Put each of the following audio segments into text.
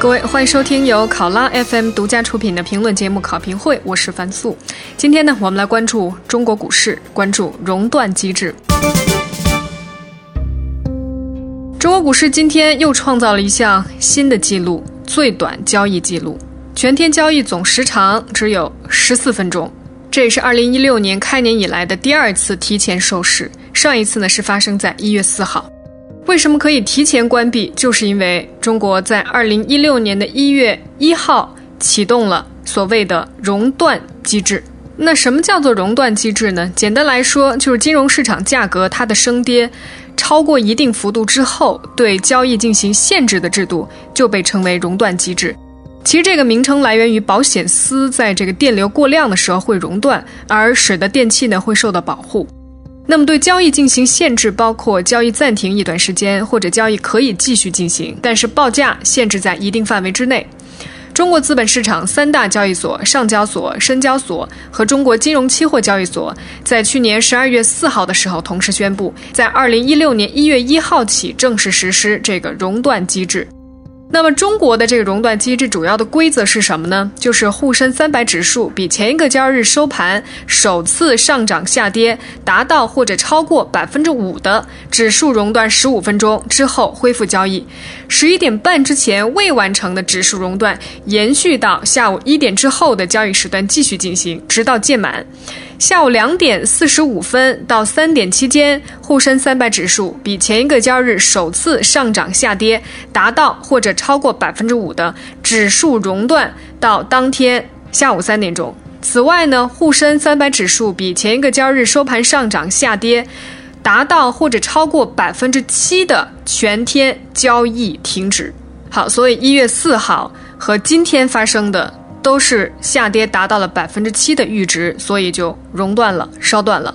各位，欢迎收听由考拉 FM 独家出品的评论节目《考评会》，我是樊素。今天呢，我们来关注中国股市，关注熔断机制。中国股市今天又创造了一项新的纪录，最短交易记录，全天交易总时长只有十四分钟。这也是二零一六年开年以来的第二次提前收市，上一次呢是发生在一月四号。为什么可以提前关闭？就是因为中国在二零一六年的一月一号启动了所谓的熔断机制。那什么叫做熔断机制呢？简单来说，就是金融市场价格它的升跌超过一定幅度之后，对交易进行限制的制度，就被称为熔断机制。其实这个名称来源于保险丝在这个电流过量的时候会熔断，而使得电器呢会受到保护。那么对交易进行限制，包括交易暂停一段时间，或者交易可以继续进行，但是报价限制在一定范围之内。中国资本市场三大交易所上交所、深交所和中国金融期货交易所，在去年十二月四号的时候同时宣布，在二零一六年一月一号起正式实施这个熔断机制。那么中国的这个熔断机制主要的规则是什么呢？就是沪深三百指数比前一个交易日收盘首次上涨下跌达到或者超过百分之五的指数熔断十五分钟之后恢复交易，十一点半之前未完成的指数熔断延续到下午一点之后的交易时段继续进行，直到届满。下午两点四十五分到三点期间，沪深三百指数比前一个交易日首次上涨下跌达到或者超过百分之五的指数熔断到当天下午三点钟。此外呢，沪深三百指数比前一个交易日收盘上涨下跌达到或者超过百分之七的全天交易停止。好，所以一月四号和今天发生的。都是下跌达到了百分之七的阈值，所以就熔断了，烧断了。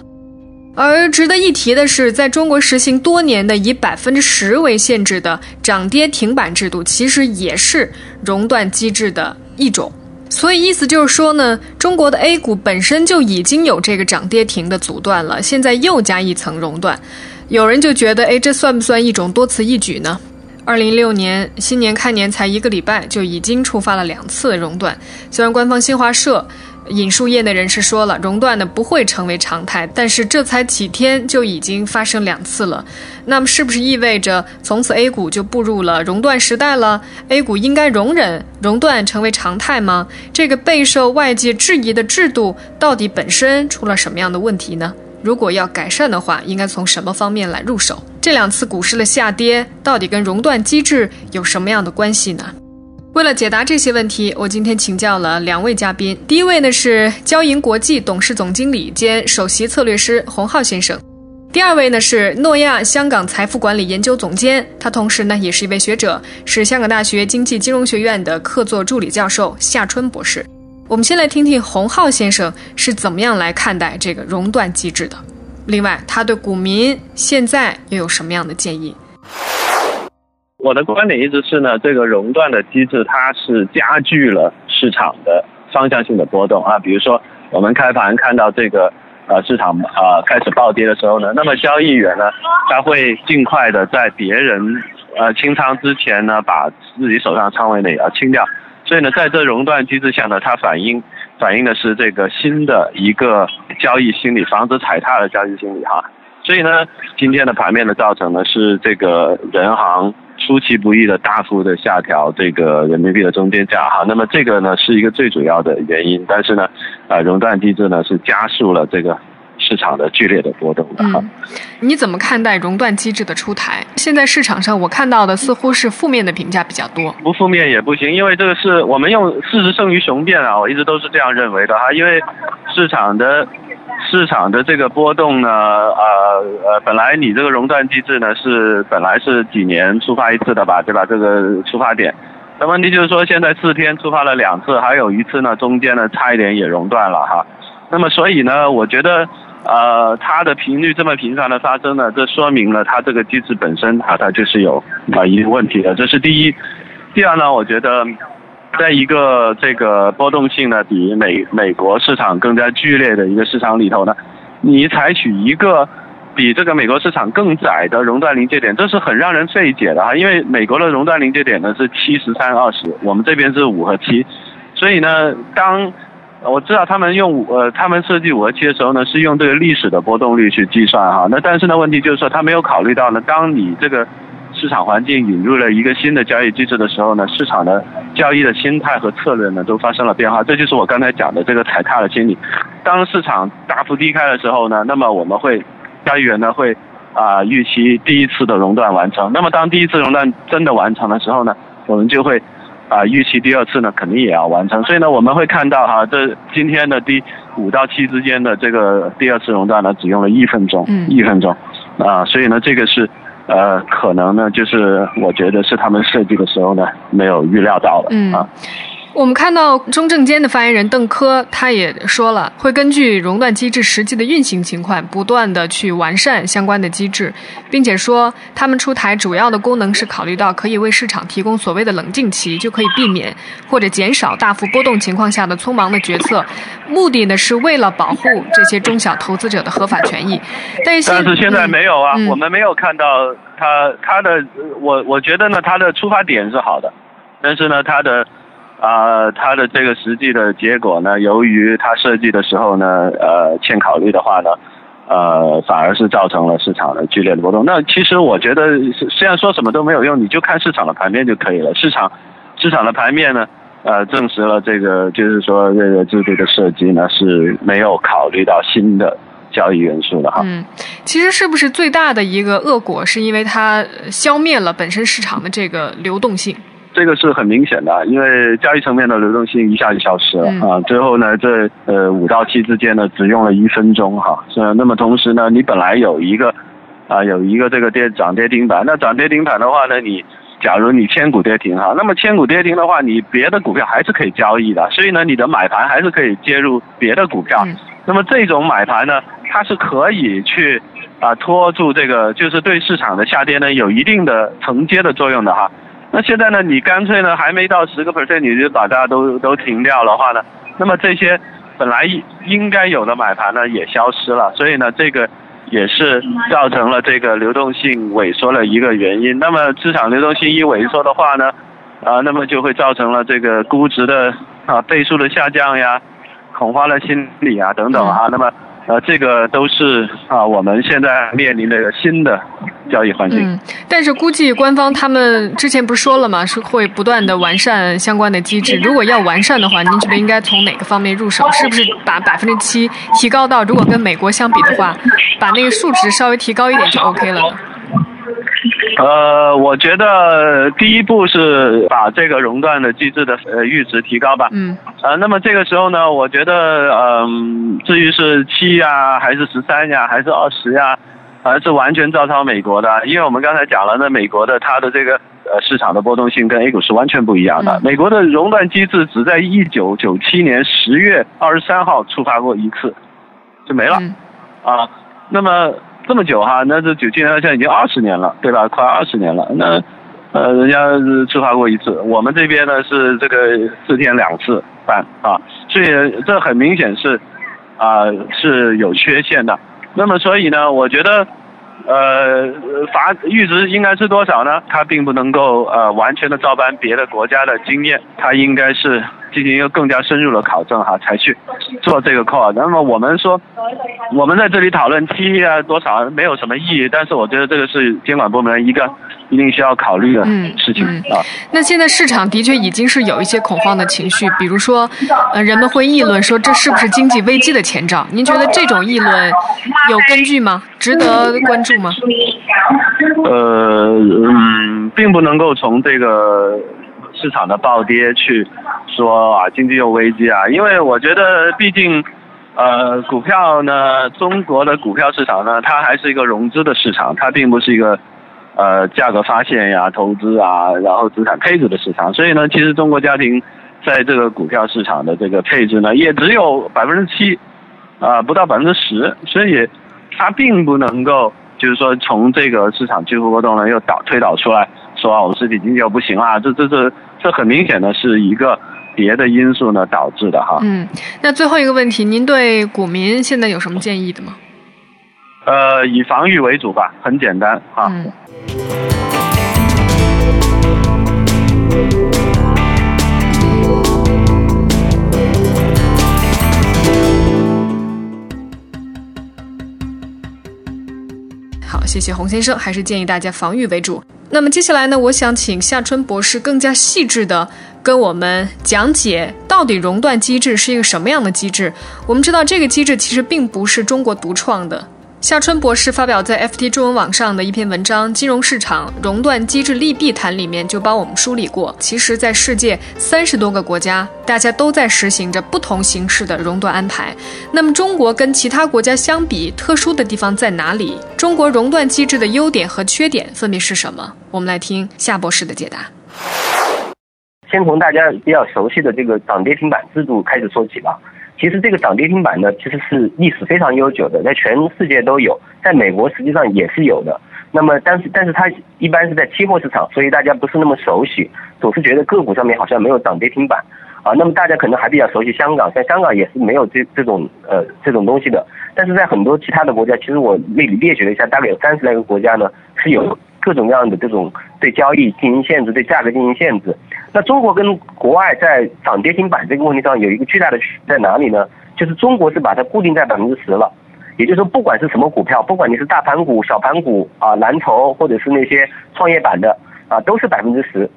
而值得一提的是，在中国实行多年的以百分之十为限制的涨跌停板制度，其实也是熔断机制的一种。所以意思就是说呢，中国的 A 股本身就已经有这个涨跌停的阻断了，现在又加一层熔断，有人就觉得，哎，这算不算一种多此一举呢？二零一六年新年开年才一个礼拜，就已经触发了两次熔断。虽然官方新华社引述业内人士说了，熔断呢不会成为常态，但是这才几天就已经发生两次了。那么是不是意味着从此 A 股就步入了熔断时代了？A 股应该容忍熔断成为常态吗？这个备受外界质疑的制度到底本身出了什么样的问题呢？如果要改善的话，应该从什么方面来入手？这两次股市的下跌到底跟熔断机制有什么样的关系呢？为了解答这些问题，我今天请教了两位嘉宾。第一位呢是交银国际董事总经理兼首席策略师洪浩先生，第二位呢是诺亚香港财富管理研究总监，他同时呢也是一位学者，是香港大学经济金融学院的客座助理教授夏春博士。我们先来听听洪浩先生是怎么样来看待这个熔断机制的。另外，他对股民现在又有什么样的建议？我的观点一直是呢，这个熔断的机制它是加剧了市场的方向性的波动啊。比如说，我们开盘看到这个呃市场呃开始暴跌的时候呢，那么交易员呢，他会尽快的在别人呃清仓之前呢，把自己手上仓位呢也要清掉。所以呢，在这熔断机制下呢，它反映反映的是这个新的一个交易心理，防止踩踏的交易心理哈。所以呢，今天的盘面的造成呢是这个人行出其不意的大幅的下调这个人民币的中间价哈。那么这个呢是一个最主要的原因，但是呢，呃，熔断机制呢是加速了这个。市场的剧烈的波动的哈，你怎么看待熔断机制的出台？现在市场上我看到的似乎是负面的评价比较多。不负面也不行，因为这个是我们用事实胜于雄辩啊，我一直都是这样认为的哈。因为市场的市场的这个波动呢，呃呃，本来你这个熔断机制呢是本来是几年触发一次的吧，对吧？这个出发点，那问题就是说现在四天触发了两次，还有一次呢中间呢差一点也熔断了哈。那么所以呢，我觉得。呃，它的频率这么频繁的发生呢，这说明了它这个机制本身啊，它就是有啊一定问题的。这是第一。第二呢，我觉得，在一个这个波动性呢比美美国市场更加剧烈的一个市场里头呢，你采取一个比这个美国市场更窄的熔断临界点，这是很让人费解的哈。因为美国的熔断临界点呢是七十三二十，我们这边是五和七，所以呢，当我知道他们用五呃，他们设计五和七的时候呢，是用这个历史的波动率去计算哈。那但是呢，问题就是说他没有考虑到呢，当你这个市场环境引入了一个新的交易机制的时候呢，市场的交易的心态和策略呢都发生了变化。这就是我刚才讲的这个踩踏的心理。当市场大幅低开的时候呢，那么我们会。交易员呢会啊预期第一次的熔断完成，那么当第一次熔断真的完成的时候呢，我们就会啊预期第二次呢肯定也要完成，所以呢我们会看到哈这今天的第五到七之间的这个第二次熔断呢只用了一分钟，一分钟啊，所以呢这个是呃可能呢就是我觉得是他们设计的时候呢没有预料到的啊。我们看到中证监的发言人邓科，他也说了，会根据熔断机制实际的运行情况，不断的去完善相关的机制，并且说他们出台主要的功能是考虑到可以为市场提供所谓的冷静期，就可以避免或者减少大幅波动情况下的匆忙的决策，目的呢是为了保护这些中小投资者的合法权益。但是但是现在没有啊，我们没有看到他他的我我觉得呢，他的出发点是好的，但是呢他的。啊，它的这个实际的结果呢，由于它设计的时候呢，呃，欠考虑的话呢，呃，反而是造成了市场的剧烈的波动。那其实我觉得，虽然说什么都没有用，你就看市场的盘面就可以了。市场市场的盘面呢，呃，证实了这个，就是说这个制度的设计呢是没有考虑到新的交易元素的哈。嗯，其实是不是最大的一个恶果，是因为它消灭了本身市场的这个流动性？这个是很明显的，因为交易层面的流动性一下就消失了啊。最后呢，这呃五到七之间呢，只用了一分钟哈。是那么同时呢，你本来有一个啊有一个这个跌涨跌停板，那涨跌停板的话呢，你假如你千股跌停哈，那么千股跌停的话，你别的股票还是可以交易的，所以呢，你的买盘还是可以接入别的股票。那么这种买盘呢，它是可以去啊拖住这个，就是对市场的下跌呢有一定的承接的作用的哈。那现在呢？你干脆呢，还没到十个 percent，你就把大家都都停掉的话呢？那么这些本来应该有的买盘呢，也消失了。所以呢，这个也是造成了这个流动性萎缩的一个原因。那么市场流动性一萎缩的话呢，啊，那么就会造成了这个估值的啊倍数的下降呀，恐慌的心理啊等等啊。那么。呃，这个都是啊，我们现在面临的新的交易环境。嗯，但是估计官方他们之前不是说了吗？是会不断的完善相关的机制。如果要完善的话，您觉得应该从哪个方面入手？是不是把百分之七提高到，如果跟美国相比的话，把那个数值稍微提高一点就 OK 了呢？呃，我觉得第一步是把这个熔断的机制的呃阈值提高吧。嗯。呃，那么这个时候呢，我觉得，嗯，至于是七呀，还是十三呀，还是二十呀，还是完全照抄美国的。因为我们刚才讲了，那美国的它的这个呃市场的波动性跟 A 股是完全不一样的。美国的熔断机制只在一九九七年十月二十三号触发过一次，就没了。啊，那么。这么久哈，那这九七年到现在已经二十年了，对吧？快二十年了。那呃，人家是触发过一次，我们这边呢是这个四天两次办啊，所以这很明显是啊是有缺陷的。那么所以呢，我觉得呃罚阈值应该是多少呢？它并不能够呃完全的照搬别的国家的经验，它应该是。进行一个更加深入的考证哈，才去做这个 call。那么我们说，我们在这里讨论 T 啊多少没有什么意义，但是我觉得这个是监管部门一个一定需要考虑的事情啊。那现在市场的确已经是有一些恐慌的情绪，比如说，呃，人们会议论说这是不是经济危机的前兆？您觉得这种议论有根据吗？值得关注吗？呃，嗯，并不能够从这个。市场的暴跌去说啊，经济有危机啊，因为我觉得毕竟，呃，股票呢，中国的股票市场呢，它还是一个融资的市场，它并不是一个呃价格发现呀、投资啊，然后资产配置的市场。所以呢，其实中国家庭在这个股票市场的这个配置呢，也只有百分之七，啊，不到百分之十，所以它并不能够就是说从这个市场巨幅波动呢又导推导出来说啊，我们实体经济又不行啊，这这这。这很明显的是一个别的因素呢导致的哈。嗯，那最后一个问题，您对股民现在有什么建议的吗？呃，以防御为主吧，很简单啊。嗯。好，谢谢洪先生，还是建议大家防御为主。那么接下来呢，我想请夏春博士更加细致的跟我们讲解，到底熔断机制是一个什么样的机制。我们知道这个机制其实并不是中国独创的。夏春博士发表在 FT 中文网上的一篇文章《金融市场熔断机制利弊谈》里面就帮我们梳理过，其实，在世界三十多个国家，大家都在实行着不同形式的熔断安排。那么，中国跟其他国家相比，特殊的地方在哪里？中国熔断机制的优点和缺点分别是什么？我们来听夏博士的解答。先从大家比较熟悉的这个涨跌停板制度开始说起吧。其实这个涨跌停板呢，其实是历史非常悠久的，在全世界都有，在美国实际上也是有的。那么，但是但是它一般是在期货市场，所以大家不是那么熟悉，总是觉得个股上面好像没有涨跌停板啊。那么大家可能还比较熟悉香港，像香港也是没有这这种呃这种东西的。但是在很多其他的国家，其实我列列举了一下，大概有三十来个国家呢是有各种各样的这种对交易进行限制，对价格进行限制。那中国跟国外在涨跌停板这个问题上有一个巨大的区在哪里呢？就是中国是把它固定在百分之十了，也就是说，不管是什么股票，不管你是大盘股、小盘股啊、蓝筹，或者是那些创业板的啊，都是百分之十。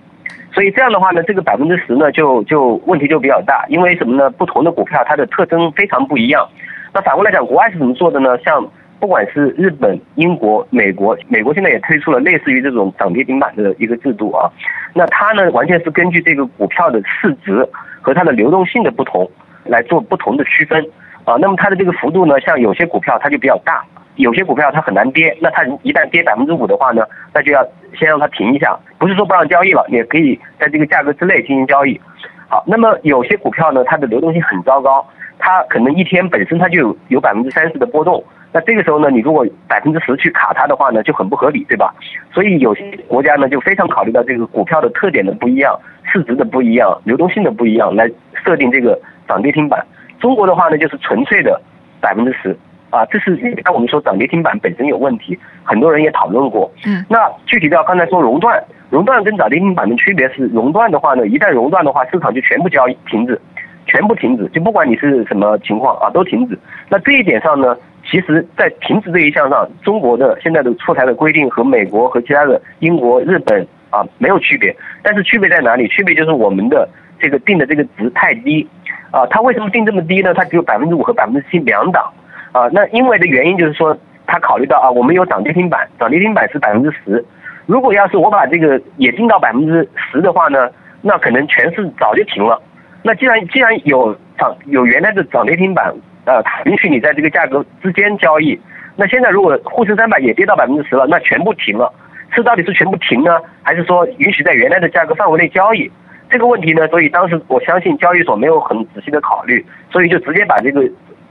所以这样的话呢，这个百分之十呢，就就问题就比较大，因为什么呢？不同的股票它的特征非常不一样。那反过来讲，国外是怎么做的呢？像不管是日本、英国、美国，美国现在也推出了类似于这种涨跌停板的一个制度啊。那它呢，完全是根据这个股票的市值和它的流动性的不同来做不同的区分啊。那么它的这个幅度呢，像有些股票它就比较大，有些股票它很难跌。那它一旦跌百分之五的话呢，那就要先让它停一下，不是说不让交易了，也可以在这个价格之内进行交易。好，那么有些股票呢，它的流动性很糟糕，它可能一天本身它就有有百分之三十的波动。那这个时候呢，你如果百分之十去卡它的话呢，就很不合理，对吧？所以有些国家呢，就非常考虑到这个股票的特点的不一样、市值的不一样、流动性的不一样，来设定这个涨跌停板。中国的话呢，就是纯粹的百分之十啊，这是那我们说涨跌停板本身有问题，很多人也讨论过。嗯。那具体到刚才说熔断，熔断跟涨跌停板的区别是，熔断的话呢，一旦熔断的话，市场就全部交易停止，全部停止，就不管你是什么情况啊，都停止。那这一点上呢？其实，在停止这一项上，中国的现在的出台的规定和美国和其他的英国、日本啊没有区别。但是区别在哪里？区别就是我们的这个定的这个值太低啊。它为什么定这么低呢？它只有百分之五和百分之七两档啊。那因为的原因就是说，它考虑到啊，我们有涨跌停板，涨跌停板是百分之十。如果要是我把这个也定到百分之十的话呢，那可能全市早就停了。那既然既然有涨有原来的涨跌停板。呃，允许你在这个价格之间交易。那现在如果沪深三百也跌到百分之十了，那全部停了。是到底是全部停呢，还是说允许在原来的价格范围内交易？这个问题呢，所以当时我相信交易所没有很仔细的考虑，所以就直接把这个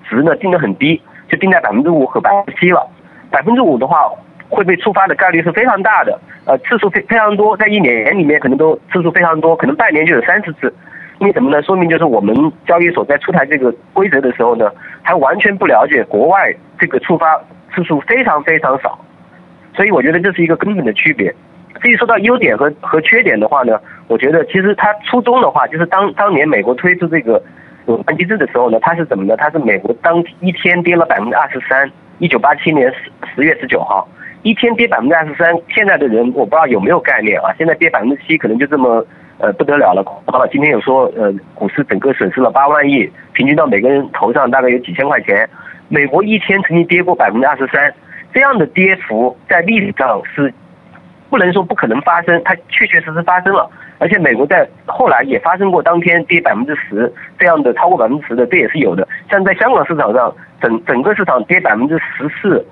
值呢定得很低，就定在百分之五和百分之七了。百分之五的话，会被触发的概率是非常大的，呃，次数非非常多，在一年里面可能都次数非常多，可能半年就有三十次。为什么呢？说明就是我们交易所在出台这个规则的时候呢，还完全不了解国外这个触发次数非常非常少，所以我觉得这是一个根本的区别。至于说到优点和和缺点的话呢，我觉得其实它初衷的话，就是当当年美国推出这个熔断机制的时候呢，它是怎么呢？它是美国当一天跌了百分之二十三，一九八七年十十月十九号，一天跌百分之二十三，现在的人我不知道有没有概念啊？现在跌百分之七，可能就这么。呃，不得了了，好了，今天有说，呃，股市整个损失了八万亿，平均到每个人头上大概有几千块钱。美国一天曾经跌过百分之二十三，这样的跌幅在历史上是不能说不可能发生，它确确实实发生了。而且美国在后来也发生过当天跌百分之十这样的超过百分之十的，这也是有的。像在香港市场上，整整个市场跌百分之十四，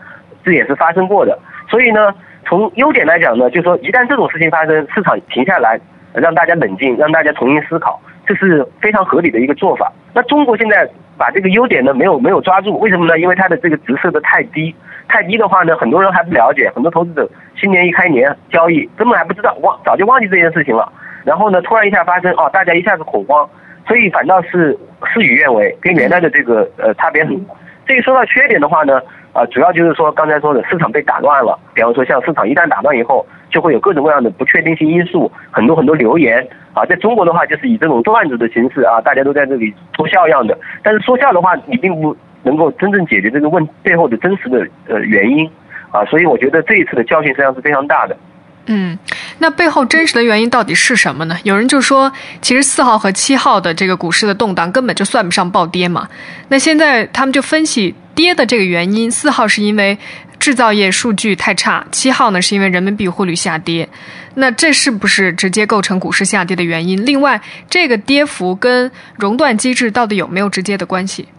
这也是发生过的。所以呢，从优点来讲呢，就是说一旦这种事情发生，市场停下来。让大家冷静，让大家重新思考，这是非常合理的一个做法。那中国现在把这个优点呢没有没有抓住，为什么呢？因为它的这个值设的太低，太低的话呢，很多人还不了解，很多投资者新年一开年交易根本还不知道，忘早就忘记这件事情了。然后呢，突然一下发生，哦，大家一下子恐慌，所以反倒是事与愿违，跟原来的这个呃差别很大。至于说到缺点的话呢，啊，主要就是说刚才说的市场被打乱了，比方说像市场一旦打乱以后，就会有各种各样的不确定性因素，很多很多流言啊，在中国的话就是以这种段子的形式啊，大家都在这里说笑样的，但是说笑的话，你并不能够真正解决这个问背后的真实的呃原因啊，所以我觉得这一次的教训实际上是非常大的。嗯，那背后真实的原因到底是什么呢？有人就说，其实四号和七号的这个股市的动荡根本就算不上暴跌嘛。那现在他们就分析跌的这个原因，四号是因为制造业数据太差，七号呢是因为人民币汇率下跌。那这是不是直接构成股市下跌的原因？另外，这个跌幅跟熔断机制到底有没有直接的关系？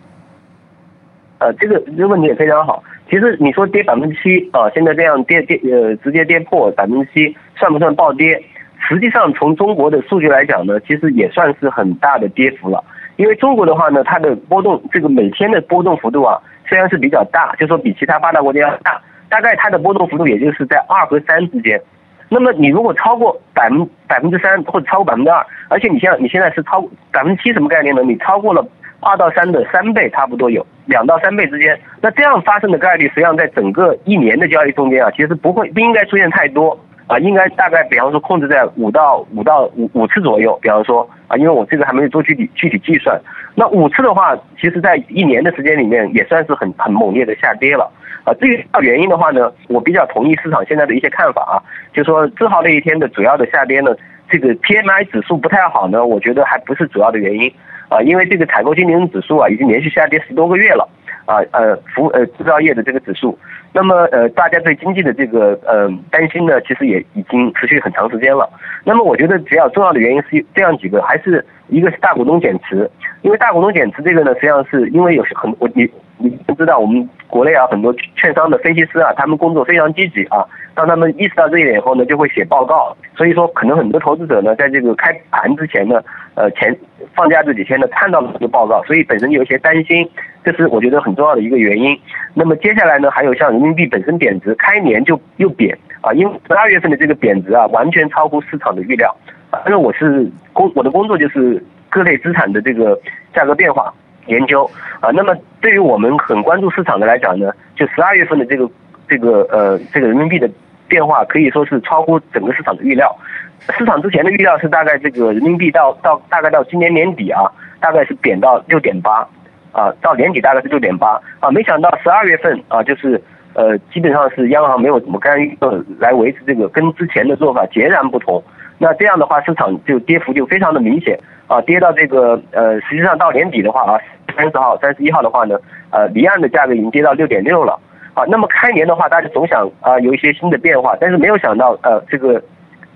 呃，这个这个问题也非常好。其实你说跌百分之七啊，现在这样跌跌呃，直接跌破百分之七，算不算暴跌？实际上从中国的数据来讲呢，其实也算是很大的跌幅了。因为中国的话呢，它的波动这个每天的波动幅度啊，虽然是比较大，就说比其他发达国家要大，大概它的波动幅度也就是在二和三之间。那么你如果超过百分百分之三或者超过百分之二，而且你像你现在是超百分之七什么概念呢？你超过了。二到三的三倍差不多有两到三倍之间，那这样发生的概率实际上在整个一年的交易中间啊，其实不会不应该出现太多啊，应该大概比方说控制在五到五到五五次左右，比方说啊，因为我这个还没有做具体具体计算，那五次的话，其实在一年的时间里面也算是很很猛烈的下跌了啊。至于到原因的话呢，我比较同意市场现在的一些看法啊，就说字号那一天的主要的下跌呢，这个 PMI 指数不太好呢，我觉得还不是主要的原因。啊，因为这个采购经理人指数啊，已经连续下跌十多个月了，啊呃服呃制造业的这个指数，那么呃大家对经济的这个呃担心呢，其实也已经持续很长时间了。那么我觉得比较重要的原因是这样几个，还是一个是大股东减持，因为大股东减持这个呢，实际上是因为有很我你你不知道我们国内啊很多券商的分析师啊，他们工作非常积极啊。当他们意识到这一点以后呢，就会写报告。所以说，可能很多投资者呢，在这个开盘之前呢，呃，前放假这几天呢，看到了这个报告，所以本身有一些担心，这是我觉得很重要的一个原因。那么接下来呢，还有像人民币本身贬值，开年就又贬啊，因为十二月份的这个贬值啊，完全超乎市场的预料。因为我是工我的工作就是各类资产的这个价格变化研究啊。那么对于我们很关注市场的来讲呢，就十二月份的这个这个呃这个人民币的。变化可以说是超乎整个市场的预料，市场之前的预料是大概这个人民币到到大概到今年年底啊，大概是贬到六点八，啊，到年底大概是六点八，啊，没想到十二月份啊，就是呃，基本上是央行没有怎么干预呃来维持这个，跟之前的做法截然不同。那这样的话，市场就跌幅就非常的明显啊，跌到这个呃，实际上到年底的话啊，三十号、三十一号的话呢，呃，离岸的价格已经跌到六点六了。啊，那么开年的话，大家总想啊有一些新的变化，但是没有想到呃这个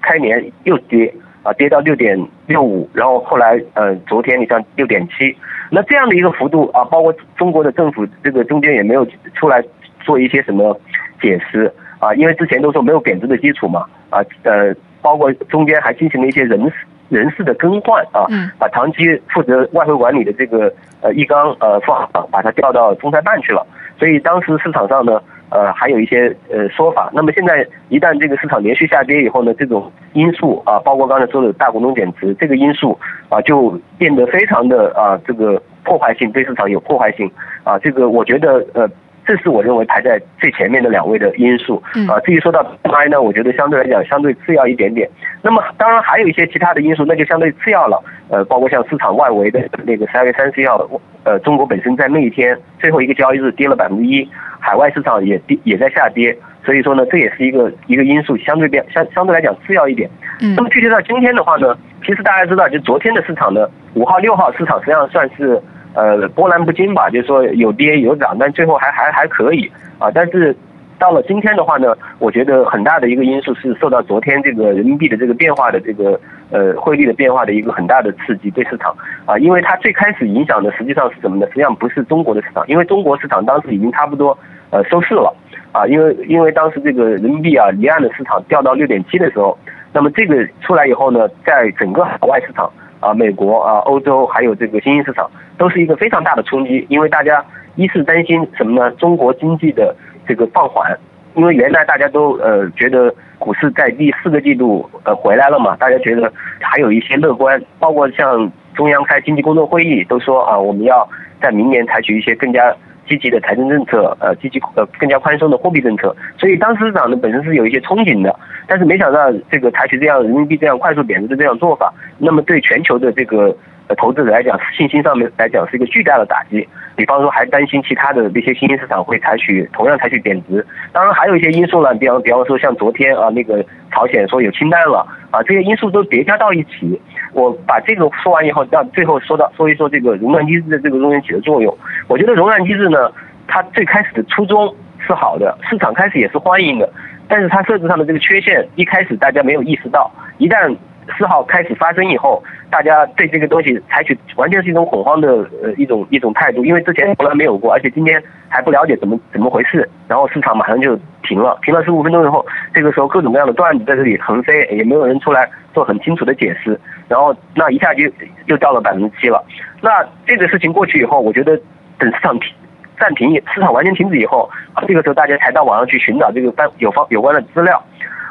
开年又跌啊跌到六点六五，然后后来呃昨天你像六点七，那这样的一个幅度啊，包括中国的政府这个中间也没有出来做一些什么解释啊，因为之前都说没有贬值的基础嘛啊呃包括中间还进行了一些人事人事的更换啊，把长期负责外汇管理的这个呃易纲呃副行长把他调到中财办去了。所以当时市场上呢，呃，还有一些呃说法。那么现在一旦这个市场连续下跌以后呢，这种因素啊，包括刚才说的大股东减持这个因素啊，就变得非常的啊，这个破坏性对市场有破坏性啊。这个我觉得呃。这是我认为排在最前面的两位的因素啊。至于说到 PMI 呢，我觉得相对来讲相对次要一点点。那么当然还有一些其他的因素，那就相对次要了。呃，包括像市场外围的那个十二月三十号，呃，中国本身在那一天最后一个交易日跌了百分之一，海外市场也跌也在下跌。所以说呢，这也是一个一个因素，相对变相相对来讲次要一点。那么具体到今天的话呢，其实大家知道，就昨天的市场呢，五号六号市场实际上算是。呃，波澜不惊吧，就是说有跌有涨，但最后还还还可以啊。但是到了今天的话呢，我觉得很大的一个因素是受到昨天这个人民币的这个变化的这个呃汇率的变化的一个很大的刺激对市场啊，因为它最开始影响的实际上是什么呢？实际上不是中国的市场，因为中国市场当时已经差不多呃收市了啊，因为因为当时这个人民币啊离岸的市场掉到六点七的时候，那么这个出来以后呢，在整个海外市场。啊，美国啊，欧洲还有这个新兴市场，都是一个非常大的冲击，因为大家一是担心什么呢？中国经济的这个放缓，因为原来大家都呃觉得股市在第四个季度呃回来了嘛，大家觉得还有一些乐观，包括像中央开经济工作会议都说啊，我们要在明年采取一些更加积极的财政政策，呃，积极呃更加宽松的货币政策，所以当时市场呢本身是有一些憧憬的，但是没想到这个采取这样人民币这样快速贬值的这样做法，那么对全球的这个投资者来讲，信心上面来讲是一个巨大的打击。比方说还担心其他的这些新兴市场会采取同样采取贬值，当然还有一些因素呢，比方比方说像昨天啊那个朝鲜说有氢弹了啊，这些因素都叠加到一起。我把这个说完以后，到最后说到说一说这个熔断机制的这个中间起的作用。我觉得熔断机制呢，它最开始的初衷是好的，市场开始也是欢迎的，但是它设置上的这个缺陷，一开始大家没有意识到，一旦四号开始发生以后，大家对这个东西采取完全是一种恐慌的呃一种一种态度，因为之前从来没有过，而且今天还不了解怎么怎么回事，然后市场马上就停了，停了十五分钟以后，这个时候各种各样的段子在这里横飞，也没有人出来做很清楚的解释，然后那一下就又到了百分之七了。那这个事情过去以后，我觉得等市场停暂停，市场完全停止以后，这个时候大家才到网上去寻找这个关有方有关的资料。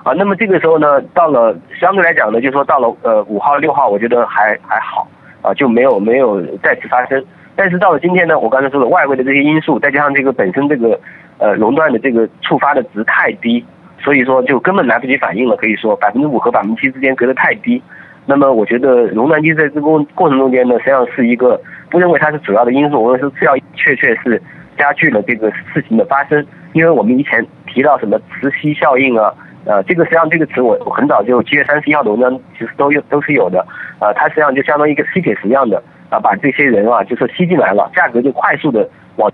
啊，那么这个时候呢，到了相对来讲呢，就是说到了呃五号六号，我觉得还还好，啊就没有没有再次发生。但是到了今天呢，我刚才说的外围的这些因素，再加上这个本身这个呃熔断的这个触发的值太低，所以说就根本来不及反应了。可以说百分之五和百分之七之间隔得太低。那么我觉得熔断机在这个过程中间呢，实际上是一个不认为它是主要的因素，我认为是次要，确确是加剧了这个事情的发生。因为我们以前提到什么磁吸效应啊。呃，这个实际上这个词我我很早就七月三十一号的文章其实都有都是有的，呃，它实际上就相当于一个吸铁石一样的啊，把这些人啊就是吸进来了，价格就快速的往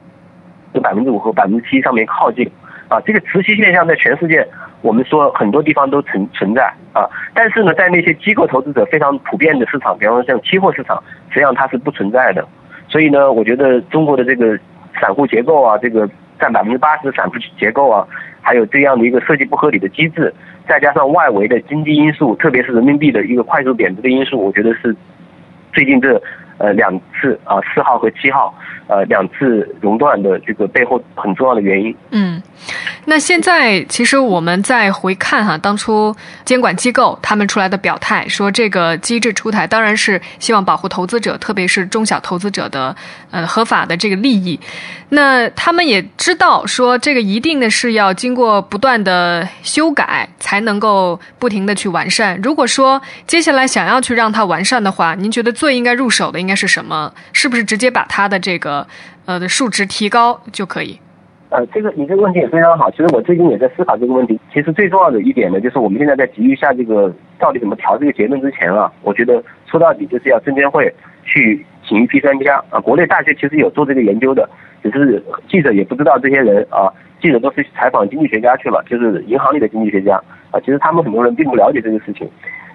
这百分之五和百分之七上面靠近啊，这个磁吸现象在全世界我们说很多地方都存存在啊，但是呢，在那些机构投资者非常普遍的市场，比方说像期货市场，实际上它是不存在的，所以呢，我觉得中国的这个散户结构啊，这个占百分之八十的散户结构啊。还有这样的一个设计不合理的机制，再加上外围的经济因素，特别是人民币的一个快速贬值的因素，我觉得是最近这呃两次啊四号和七号呃两次熔断的这个背后很重要的原因。嗯。那现在其实我们再回看哈，当初监管机构他们出来的表态，说这个机制出台当然是希望保护投资者，特别是中小投资者的呃合法的这个利益。那他们也知道说这个一定的是要经过不断的修改才能够不停的去完善。如果说接下来想要去让它完善的话，您觉得最应该入手的应该是什么？是不是直接把它的这个呃的数值提高就可以？呃，这个你这个问题也非常好。其实我最近也在思考这个问题。其实最重要的一点呢，就是我们现在在急于下这个到底怎么调这个结论之前啊，我觉得说到底就是要证监会去请一批专家啊。国内大学其实有做这个研究的，只是记者也不知道这些人啊，记者都是采访经济学家去了，就是银行里的经济学家啊。其实他们很多人并不了解这个事情。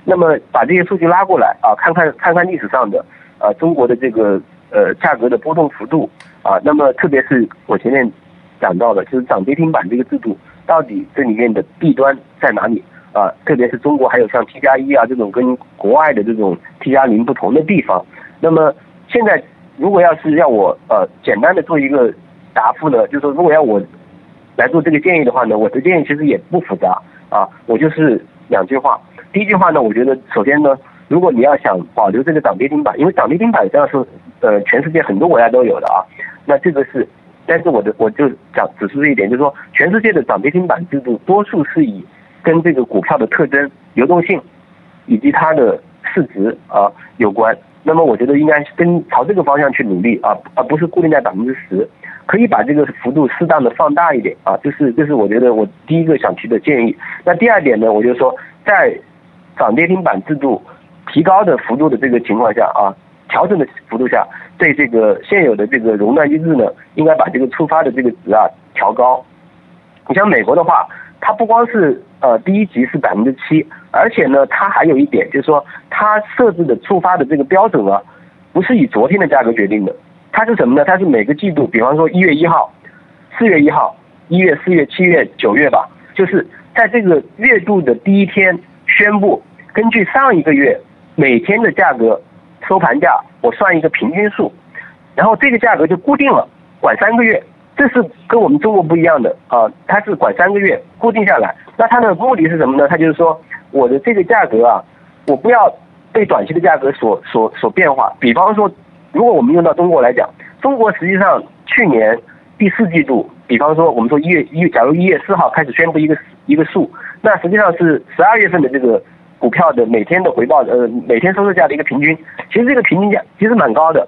那么把这些数据拉过来啊，看看看看历史上的啊中国的这个呃价格的波动幅度啊，那么特别是我前面。讲到的就是涨跌停板这个制度，到底这里面的弊端在哪里啊？特别是中国还有像 T 加一啊这种跟国外的这种 T 加零不同的地方。那么现在如果要是要我呃简单的做一个答复呢，就是说如果要我来做这个建议的话呢，我的建议其实也不复杂啊，我就是两句话。第一句话呢，我觉得首先呢，如果你要想保留这个涨跌停板，因为涨跌停板实际上是呃全世界很多国家都有的啊，那这个是。但是我的我就讲指出这一点，就是说全世界的涨跌停板制度多数是以跟这个股票的特征、流动性以及它的市值啊有关。那么我觉得应该跟朝这个方向去努力啊，而不是固定在百分之十，可以把这个幅度适当的放大一点啊。这是这是我觉得我第一个想提的建议。那第二点呢，我就说在涨跌停板制度提高的幅度的这个情况下啊。调整的幅度下，对这个现有的这个熔断机制呢，应该把这个触发的这个值啊调高。你像美国的话，它不光是呃第一级是百分之七，而且呢，它还有一点就是说，它设置的触发的这个标准啊，不是以昨天的价格决定的，它是什么呢？它是每个季度，比方说一月一号、四月一号、一月、四月、七月、九月吧，就是在这个月度的第一天宣布，根据上一个月每天的价格。收盘价，我算一个平均数，然后这个价格就固定了，管三个月，这是跟我们中国不一样的啊，它是管三个月固定下来。那它的目的是什么呢？它就是说，我的这个价格啊，我不要被短期的价格所所所变化。比方说，如果我们用到中国来讲，中国实际上去年第四季度，比方说我们说一月一，假如一月四号开始宣布一个一个数，那实际上是十二月份的这个股票的每天的回报，呃，每天收市价的一个平均，其实这个平均价其实蛮高的，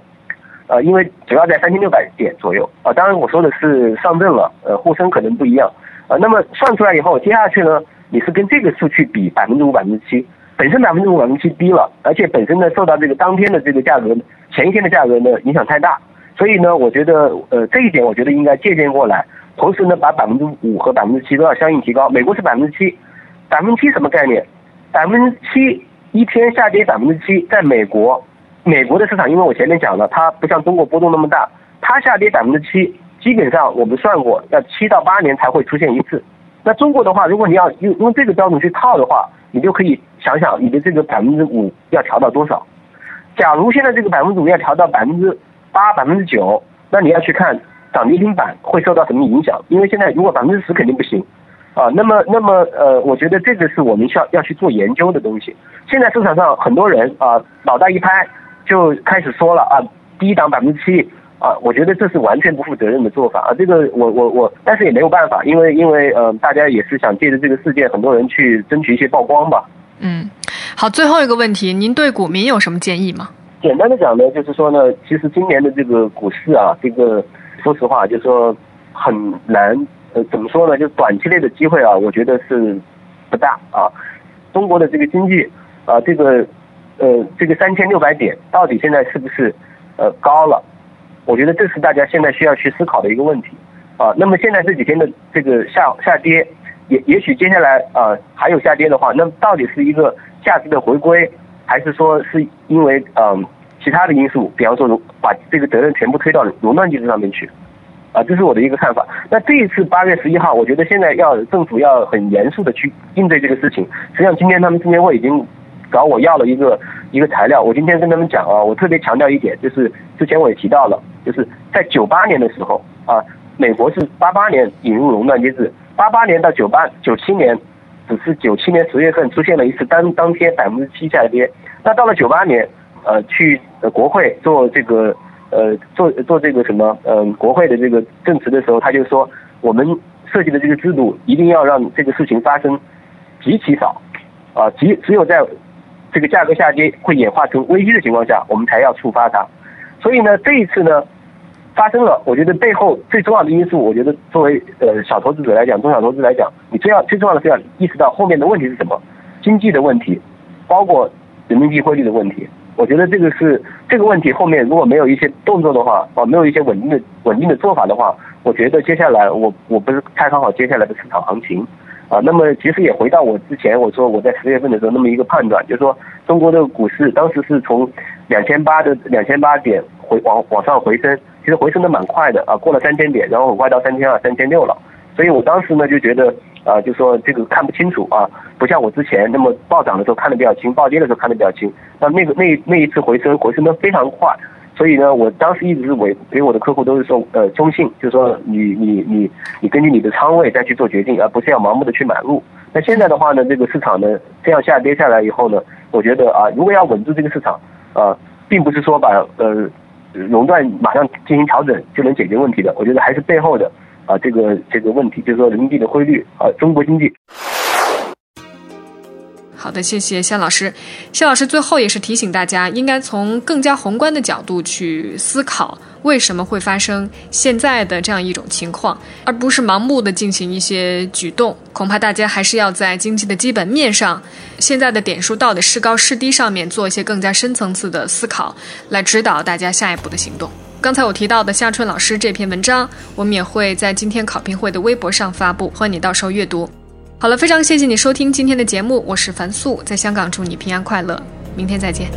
呃，因为主要在三千六百点左右啊。当然我说的是上证了，呃，沪深可能不一样啊。那么算出来以后，接下去呢，你是跟这个数去比百分之五、百分之七，本身百分之五、百分之七低了，而且本身呢受到这个当天的这个价格、前一天的价格呢影响太大。所以呢，我觉得，呃，这一点我觉得应该借鉴过来，同时呢，把百分之五和百分之七都要相应提高。美国是百分之七，百分之七什么概念？百分之七一天下跌百分之七，在美国，美国的市场，因为我前面讲了，它不像中国波动那么大，它下跌百分之七，基本上我们算过，要七到八年才会出现一次。那中国的话，如果你要用用这个标准去套的话，你就可以想想你的这个百分之五要调到多少。假如现在这个百分之五要调到百分之。八百分之九，那你要去看涨跌停板会受到什么影响？因为现在如果百分之十肯定不行，啊，那么那么呃，我觉得这个是我们需要要去做研究的东西。现在市场上很多人啊，脑袋一拍就开始说了啊，低档百分之七啊，我觉得这是完全不负责任的做法啊。这个我我我，但是也没有办法，因为因为呃，大家也是想借着这个事件，很多人去争取一些曝光吧。嗯，好，最后一个问题，您对股民有什么建议吗？简单的讲呢，就是说呢，其实今年的这个股市啊，这个说实话，就是说很难，呃，怎么说呢？就短期内的机会啊，我觉得是不大啊。中国的这个经济啊，这个呃，这个三千六百点到底现在是不是呃高了？我觉得这是大家现在需要去思考的一个问题啊。那么现在这几天的这个下下跌，也也许接下来啊还有下跌的话，那到底是一个价值的回归？还是说是因为嗯其他的因素，比方说把这个责任全部推到熔断机制上面去，啊，这是我的一个看法。那这一次八月十一号，我觉得现在要政府要很严肃的去应对这个事情。实际上今天他们证监会已经找我要了一个一个材料，我今天跟他们讲啊，我特别强调一点，就是之前我也提到了，就是在九八年的时候啊，美国是八八年引入熔断机制，八八年到九八九七年。只是九七年十月份出现了一次当当天百分之七下跌，那到了九八年，呃，去国会做这个呃做做这个什么嗯国会的这个证词的时候，他就说我们设计的这个制度一定要让这个事情发生极其少，啊，极只有在这个价格下跌会演化成危机的情况下，我们才要触发它。所以呢，这一次呢。发生了，我觉得背后最重要的因素，我觉得作为呃小投资者来讲，中小投资来讲，你最要最重要的是要意识到后面的问题是什么，经济的问题，包括人民币汇率的问题。我觉得这个是这个问题后面如果没有一些动作的话，啊，没有一些稳定的稳定的做法的话，我觉得接下来我我不是太看好接下来的市场行情，啊，那么其实也回到我之前我说我在十月份的时候那么一个判断，就是说中国的股市当时是从两千八的两千八点回往往上回升。其实回升的蛮快的啊，过了三千点，然后很快到三千二、三千六了。所以我当时呢就觉得啊，就说这个看不清楚啊，不像我之前那么暴涨的时候看得比较清，暴跌的时候看得比较清。那那个那那一次回升回升的非常快，所以呢，我当时一直是给给我的客户都是说呃中性，就是说你你你你根据你的仓位再去做决定，而不是要盲目的去买入。那现在的话呢，这个市场呢这样下跌下来以后呢，我觉得啊，如果要稳住这个市场啊，并不是说把呃。熔断马上进行调整就能解决问题的，我觉得还是背后的啊这个这个问题，就是说人民币的汇率啊，中国经济。好的，谢谢谢老师。谢老师最后也是提醒大家，应该从更加宏观的角度去思考，为什么会发生现在的这样一种情况，而不是盲目的进行一些举动。恐怕大家还是要在经济的基本面上，现在的点数到底是高是低上面做一些更加深层次的思考，来指导大家下一步的行动。刚才我提到的夏春老师这篇文章，我们也会在今天考评会的微博上发布，欢迎你到时候阅读。好了，非常谢谢你收听今天的节目，我是樊素，在香港祝你平安快乐，明天再见。